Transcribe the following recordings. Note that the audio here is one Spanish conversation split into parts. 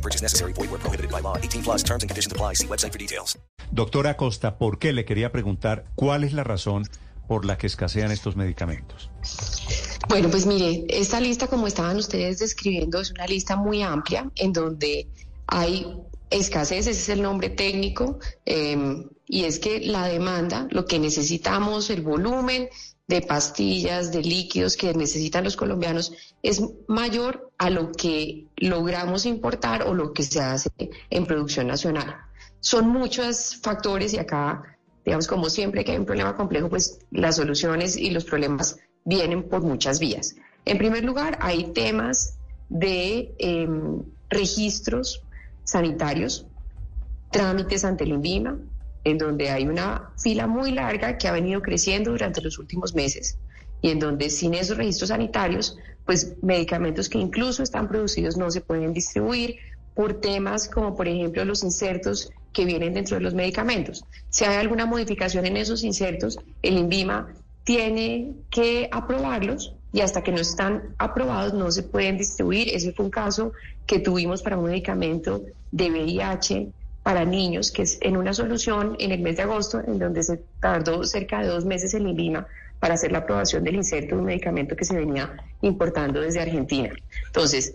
No purchase necessary. Void where prohibited by law. 18 plus terms and conditions apply. See website for details. Doctora Costa, ¿por qué le quería preguntar cuál es la razón por la que escasean estos medicamentos? Bueno, pues mire, esta lista, como estaban ustedes describiendo, es una lista muy amplia en donde hay escasez, ese es el nombre técnico, eh, y es que la demanda, lo que necesitamos, el volumen de pastillas, de líquidos que necesitan los colombianos es mayor a lo que logramos importar o lo que se hace en producción nacional. Son muchos factores y acá, digamos, como siempre que hay un problema complejo, pues las soluciones y los problemas vienen por muchas vías. En primer lugar, hay temas de eh, registros sanitarios, trámites ante el INVIMA, en donde hay una fila muy larga que ha venido creciendo durante los últimos meses y en donde sin esos registros sanitarios, pues medicamentos que incluso están producidos no se pueden distribuir por temas como por ejemplo los insertos que vienen dentro de los medicamentos. Si hay alguna modificación en esos insertos, el INVIMA tiene que aprobarlos y hasta que no están aprobados no se pueden distribuir. Ese fue un caso que tuvimos para un medicamento de VIH para niños, que es en una solución en el mes de agosto, en donde se tardó cerca de dos meses en INVIMA para hacer la aprobación del inserto de un medicamento que se venía importando desde Argentina. Entonces.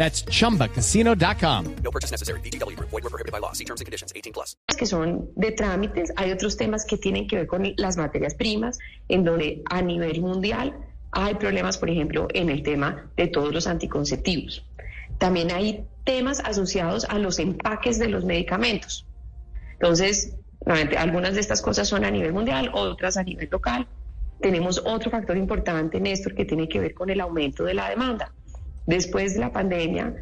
That's chumbacasino.com. No purchase necessary. VGW Group. Void were prohibited by law. See terms and conditions. 18 plus. que son de trámites, hay otros temas que tienen que ver con las materias primas, en donde a nivel mundial hay problemas, por ejemplo, en el tema de todos los anticonceptivos. También hay temas asociados a los empaques de los medicamentos. Entonces, nuevamente, algunas de estas cosas son a nivel mundial, otras a nivel local. Tenemos otro factor importante, Néstor, que tiene que ver con el aumento de la demanda. Después de la pandemia,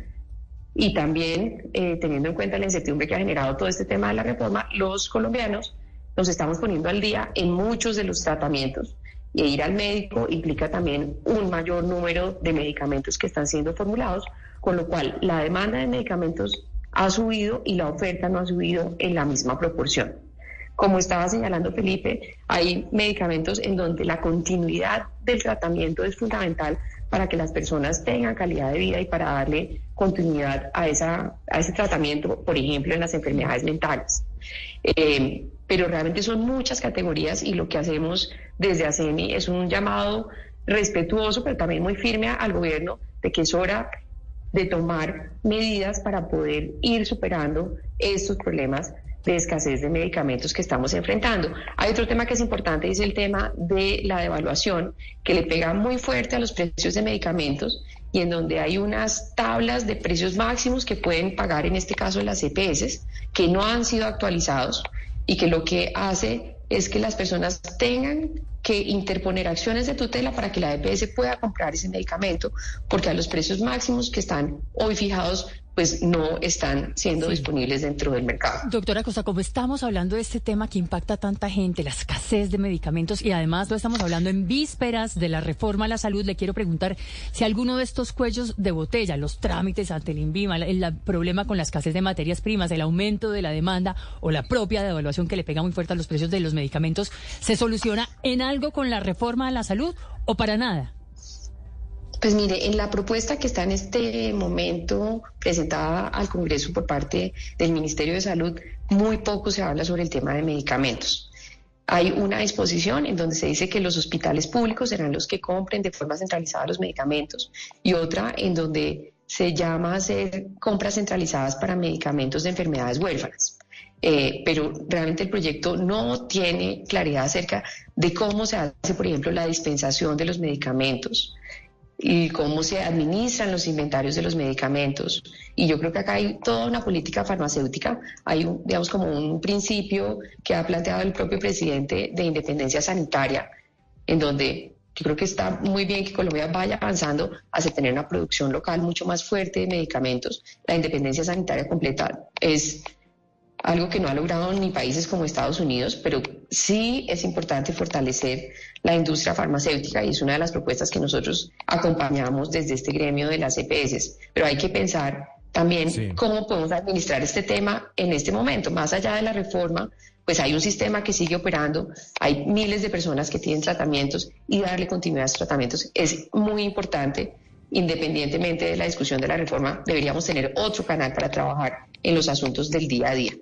y también eh, teniendo en cuenta la incertidumbre que ha generado todo este tema de la reforma, los colombianos nos estamos poniendo al día en muchos de los tratamientos y ir al médico implica también un mayor número de medicamentos que están siendo formulados, con lo cual la demanda de medicamentos ha subido y la oferta no ha subido en la misma proporción. Como estaba señalando Felipe, hay medicamentos en donde la continuidad del tratamiento es fundamental para que las personas tengan calidad de vida y para darle continuidad a, esa, a ese tratamiento, por ejemplo, en las enfermedades mentales. Eh, pero realmente son muchas categorías y lo que hacemos desde ACEMI es un llamado respetuoso, pero también muy firme al gobierno de que es hora de tomar medidas para poder ir superando estos problemas de escasez de medicamentos que estamos enfrentando. Hay otro tema que es importante es el tema de la devaluación, que le pega muy fuerte a los precios de medicamentos y en donde hay unas tablas de precios máximos que pueden pagar, en este caso las EPS, que no han sido actualizados y que lo que hace es que las personas tengan que interponer acciones de tutela para que la EPS pueda comprar ese medicamento, porque a los precios máximos que están hoy fijados pues no están siendo disponibles dentro del mercado. Doctora Costa, como estamos hablando de este tema que impacta a tanta gente, la escasez de medicamentos y además lo estamos hablando en vísperas de la reforma a la salud, le quiero preguntar si alguno de estos cuellos de botella, los trámites ante el INVIMA, el, el problema con la escasez de materias primas, el aumento de la demanda o la propia devaluación que le pega muy fuerte a los precios de los medicamentos, ¿se soluciona en algo con la reforma a la salud o para nada? Pues mire, en la propuesta que está en este momento presentada al Congreso por parte del Ministerio de Salud, muy poco se habla sobre el tema de medicamentos. Hay una disposición en donde se dice que los hospitales públicos serán los que compren de forma centralizada los medicamentos y otra en donde se llama a hacer compras centralizadas para medicamentos de enfermedades huérfanas. eh, pero realmente el proyecto no tiene claridad acerca de cómo se hace, por ejemplo, la dispensación de los medicamentos y cómo se administran los inventarios de los medicamentos. Y yo creo que acá hay toda una política farmacéutica, hay, un, digamos, como un principio que ha planteado el propio presidente de independencia sanitaria, en donde yo creo que está muy bien que Colombia vaya avanzando hacia tener una producción local mucho más fuerte de medicamentos. La independencia sanitaria completa es algo que no ha logrado ni países como Estados Unidos, pero sí es importante fortalecer la industria farmacéutica y es una de las propuestas que nosotros acompañamos desde este gremio de las EPS. Pero hay que pensar también cómo podemos administrar este tema en este momento, más allá de la reforma, pues hay un sistema que sigue operando, hay miles de personas que tienen tratamientos y darle continuidad a esos tratamientos es muy importante. Independientemente de la discusión de la reforma, deberíamos tener otro canal para trabajar en los asuntos del día a día.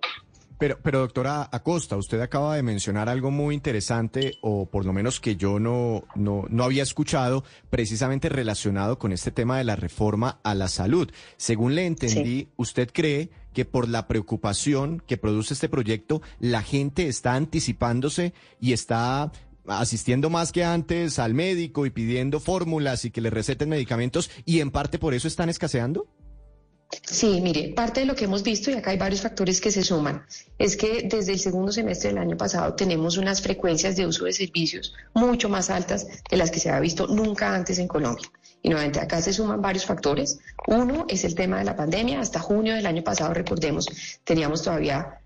Pero, pero doctora Acosta, usted acaba de mencionar algo muy interesante, o por lo menos que yo no, no, no había escuchado, precisamente relacionado con este tema de la reforma a la salud. Según le entendí, usted cree que por la preocupación que produce este proyecto, la gente está anticipándose y está asistiendo más que antes al médico y pidiendo fórmulas y que le receten medicamentos y en parte por eso están escaseando? Sí, mire, parte de lo que hemos visto, y acá hay varios factores que se suman, es que desde el segundo semestre del año pasado tenemos unas frecuencias de uso de servicios mucho más altas de las que se había visto nunca antes en Colombia. Y nuevamente acá se suman varios factores. Uno es el tema de la pandemia. Hasta junio del año pasado, recordemos, teníamos todavía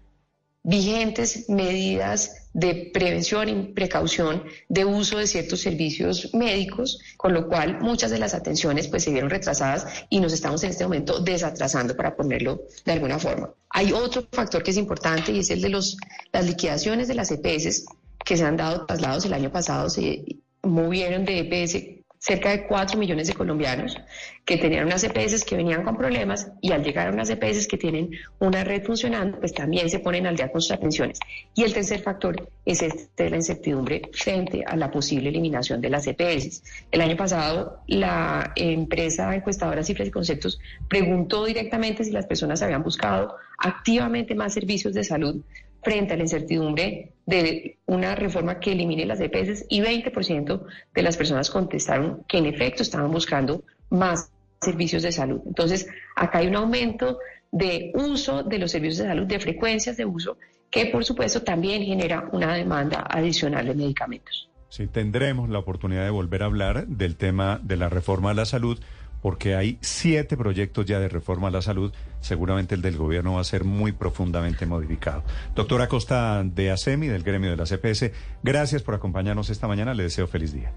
vigentes medidas de prevención y precaución de uso de ciertos servicios médicos, con lo cual muchas de las atenciones pues se vieron retrasadas y nos estamos en este momento desatrasando para ponerlo de alguna forma. Hay otro factor que es importante y es el de los, las liquidaciones de las EPS que se han dado traslados el año pasado, se movieron de EPS cerca de 4 millones de colombianos que tenían unas EPS que venían con problemas y al llegar a unas EPS que tienen una red funcionando, pues también se ponen al día con sus atenciones. Y el tercer factor es este la incertidumbre frente a la posible eliminación de las EPS. El año pasado, la empresa encuestadora Cifras y Conceptos preguntó directamente si las personas habían buscado activamente más servicios de salud frente a la incertidumbre de una reforma que elimine las EPS y 20% de las personas contestaron que en efecto estaban buscando más servicios de salud. Entonces, acá hay un aumento de uso de los servicios de salud, de frecuencias de uso, que por supuesto también genera una demanda adicional de medicamentos. Sí, tendremos la oportunidad de volver a hablar del tema de la reforma a la salud porque hay siete proyectos ya de reforma a la salud. Seguramente el del gobierno va a ser muy profundamente modificado. Doctora Costa de ASEMI, del gremio de la CPS, gracias por acompañarnos esta mañana. Le deseo feliz día.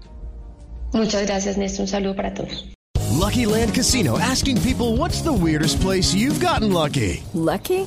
Muchas gracias, Néstor. Un saludo para todos. Lucky Land Casino, asking people what's the weirdest place you've gotten lucky. Lucky?